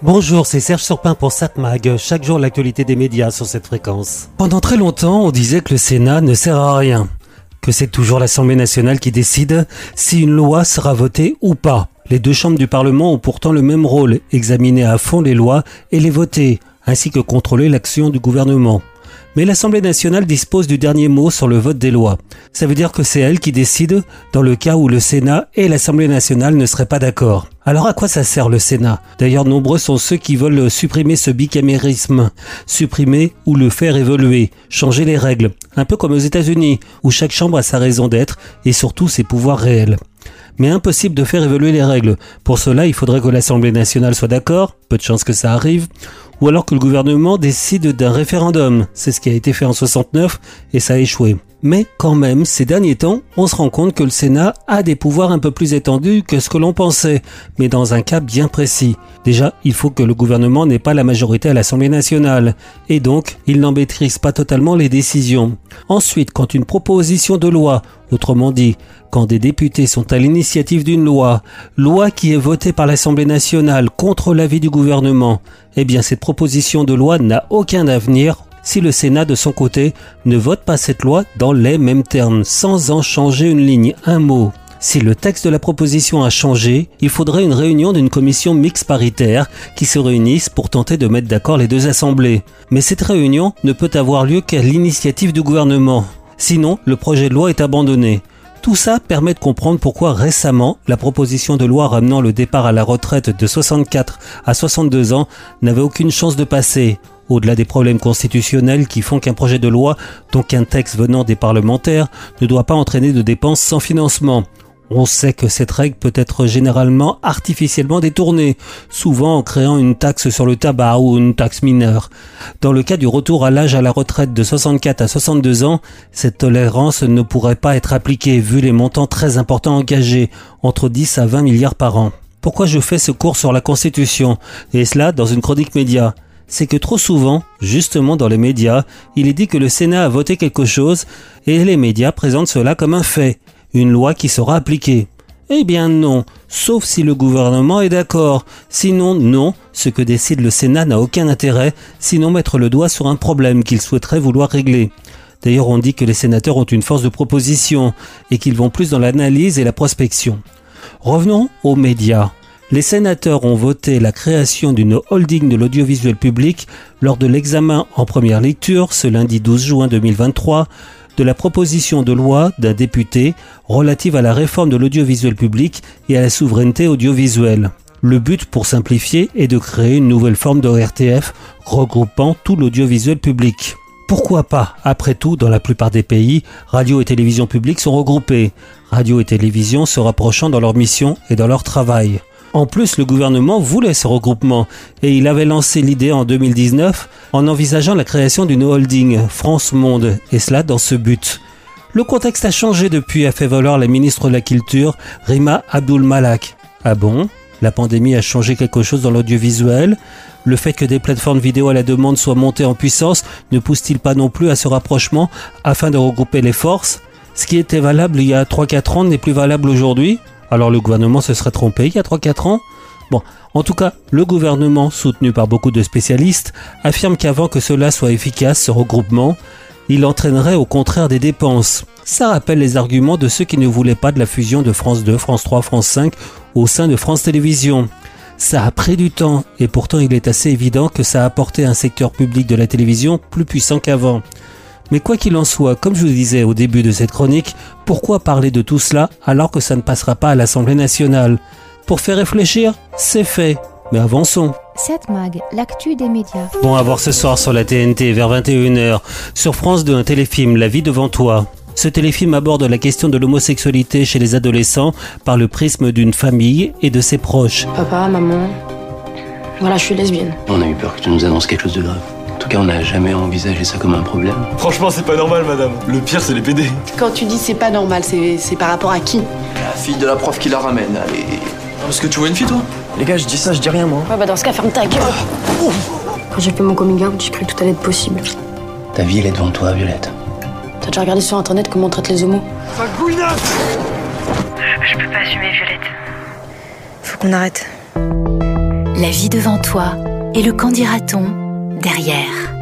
Bonjour, c'est Serge Surpin pour SatMag. Chaque jour, l'actualité des médias sur cette fréquence. Pendant très longtemps, on disait que le Sénat ne sert à rien. Que c'est toujours l'Assemblée nationale qui décide si une loi sera votée ou pas. Les deux chambres du Parlement ont pourtant le même rôle, examiner à fond les lois et les voter, ainsi que contrôler l'action du gouvernement. Mais l'Assemblée nationale dispose du dernier mot sur le vote des lois. Ça veut dire que c'est elle qui décide dans le cas où le Sénat et l'Assemblée nationale ne seraient pas d'accord. Alors à quoi ça sert le Sénat? D'ailleurs nombreux sont ceux qui veulent supprimer ce bicamérisme, supprimer ou le faire évoluer, changer les règles, un peu comme aux États-Unis, où chaque chambre a sa raison d'être et surtout ses pouvoirs réels. Mais impossible de faire évoluer les règles. Pour cela, il faudrait que l'Assemblée nationale soit d'accord, peu de chances que ça arrive, ou alors que le gouvernement décide d'un référendum. C'est ce qui a été fait en 69 et ça a échoué. Mais quand même, ces derniers temps, on se rend compte que le Sénat a des pouvoirs un peu plus étendus que ce que l'on pensait, mais dans un cas bien précis. Déjà, il faut que le gouvernement n'ait pas la majorité à l'Assemblée nationale, et donc il n'en maîtrise pas totalement les décisions. Ensuite, quand une proposition de loi, autrement dit, quand des députés sont à l'initiative d'une loi, loi qui est votée par l'Assemblée nationale contre l'avis du gouvernement, eh bien cette proposition de loi n'a aucun avenir si le Sénat de son côté ne vote pas cette loi dans les mêmes termes, sans en changer une ligne, un mot. Si le texte de la proposition a changé, il faudrait une réunion d'une commission mixte paritaire qui se réunisse pour tenter de mettre d'accord les deux assemblées. Mais cette réunion ne peut avoir lieu qu'à l'initiative du gouvernement. Sinon, le projet de loi est abandonné. Tout ça permet de comprendre pourquoi récemment la proposition de loi ramenant le départ à la retraite de 64 à 62 ans n'avait aucune chance de passer. Au-delà des problèmes constitutionnels qui font qu'un projet de loi, donc un texte venant des parlementaires, ne doit pas entraîner de dépenses sans financement. On sait que cette règle peut être généralement artificiellement détournée, souvent en créant une taxe sur le tabac ou une taxe mineure. Dans le cas du retour à l'âge à la retraite de 64 à 62 ans, cette tolérance ne pourrait pas être appliquée vu les montants très importants engagés, entre 10 à 20 milliards par an. Pourquoi je fais ce cours sur la Constitution, et cela dans une chronique média c'est que trop souvent, justement dans les médias, il est dit que le Sénat a voté quelque chose et les médias présentent cela comme un fait, une loi qui sera appliquée. Eh bien non, sauf si le gouvernement est d'accord. Sinon non, ce que décide le Sénat n'a aucun intérêt, sinon mettre le doigt sur un problème qu'il souhaiterait vouloir régler. D'ailleurs on dit que les sénateurs ont une force de proposition et qu'ils vont plus dans l'analyse et la prospection. Revenons aux médias. Les sénateurs ont voté la création d'une holding de l'audiovisuel public lors de l'examen en première lecture ce lundi 12 juin 2023 de la proposition de loi d'un député relative à la réforme de l'audiovisuel public et à la souveraineté audiovisuelle. Le but, pour simplifier, est de créer une nouvelle forme de RTF regroupant tout l'audiovisuel public. Pourquoi pas? Après tout, dans la plupart des pays, radio et télévision publiques sont regroupées, radio et télévision se rapprochant dans leur mission et dans leur travail. En plus, le gouvernement voulait ce regroupement. Et il avait lancé l'idée en 2019 en envisageant la création d'une holding France Monde, et cela dans ce but. Le contexte a changé depuis, a fait valoir la ministre de la Culture, Rima Abdul Malak. Ah bon? La pandémie a changé quelque chose dans l'audiovisuel? Le fait que des plateformes vidéo à la demande soient montées en puissance ne pousse-t-il pas non plus à ce rapprochement afin de regrouper les forces? Ce qui était valable il y a 3-4 ans n'est plus valable aujourd'hui? Alors le gouvernement se serait trompé il y a 3-4 ans Bon, en tout cas, le gouvernement, soutenu par beaucoup de spécialistes, affirme qu'avant que cela soit efficace, ce regroupement, il entraînerait au contraire des dépenses. Ça rappelle les arguments de ceux qui ne voulaient pas de la fusion de France 2, France 3, France 5 au sein de France Télévisions. Ça a pris du temps et pourtant il est assez évident que ça a apporté un secteur public de la télévision plus puissant qu'avant. Mais quoi qu'il en soit, comme je vous disais au début de cette chronique, pourquoi parler de tout cela alors que ça ne passera pas à l'Assemblée nationale? Pour faire réfléchir, c'est fait. Mais avançons. Cette mag, l'actu des médias. Bon, à voir ce soir sur la TNT vers 21h. Sur France 2, un téléfilm, La vie devant toi. Ce téléfilm aborde la question de l'homosexualité chez les adolescents par le prisme d'une famille et de ses proches. Papa, maman, voilà, je suis lesbienne. On a eu peur que tu nous annonces quelque chose de grave. En tout cas, on n'a jamais envisagé ça comme un problème. Franchement, c'est pas normal, madame. Le pire, c'est les PD. Quand tu dis c'est pas normal, c'est par rapport à qui? La fille de la prof qui la ramène, allez. Parce que tu vois une fille, toi? Les gars, je dis ça, je dis rien, moi. Ouais, bah dans ce cas, ferme ta gueule. Quand j'ai fait mon coming out, j'ai cru que tout allait être possible. Ta vie, elle est devant toi, Violette. T'as déjà regardé sur internet comment on traite les homos? Je peux pas assumer, Violette. Faut qu'on arrête. La vie devant toi et le qu'en dira-t-on derrière.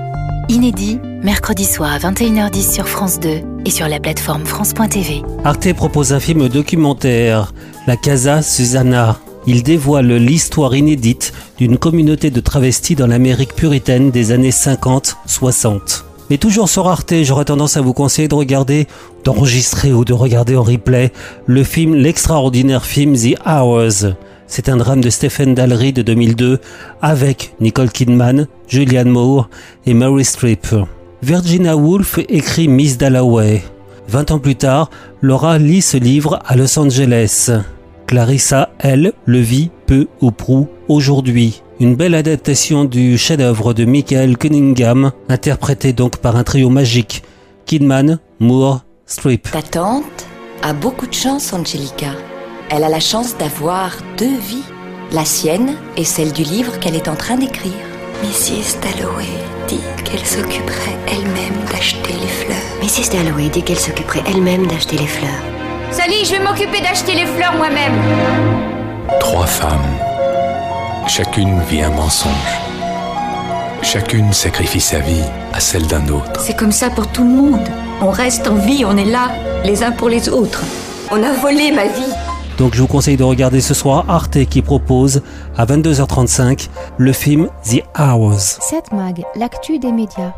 Inédit, mercredi soir à 21h10 sur France 2 et sur la plateforme France.tv. Arte propose un film documentaire, La Casa Susanna. Il dévoile l'histoire inédite d'une communauté de travestis dans l'Amérique puritaine des années 50-60. Mais toujours sur Arte, j'aurais tendance à vous conseiller de regarder, d'enregistrer ou de regarder en replay le film, l'extraordinaire film The Hours. C'est un drame de Stephen Dallery de 2002 avec Nicole Kidman, Julianne Moore et Mary Streep. Virginia Woolf écrit Miss Dalloway. Vingt ans plus tard, Laura lit ce livre à Los Angeles. Clarissa, elle, le vit peu ou prou aujourd'hui. Une belle adaptation du chef-d'œuvre de Michael Cunningham, interprété donc par un trio magique. Kidman, Moore, Streep. Ta tante a beaucoup de chance, Angelica. Elle a la chance d'avoir deux vies, la sienne et celle du livre qu'elle est en train d'écrire. Mrs. Dalloway dit qu'elle s'occuperait elle-même d'acheter les fleurs. Mrs. Dalloway dit qu'elle s'occuperait elle-même d'acheter les fleurs. Sally, je vais m'occuper d'acheter les fleurs moi-même. Trois femmes. Chacune vit un mensonge. Chacune sacrifie sa vie à celle d'un autre. C'est comme ça pour tout le monde. On reste en vie, on est là, les uns pour les autres. On a volé ma vie. Donc je vous conseille de regarder ce soir Arte qui propose à 22h35 le film The Hours. 7 Mag, l'actu des médias.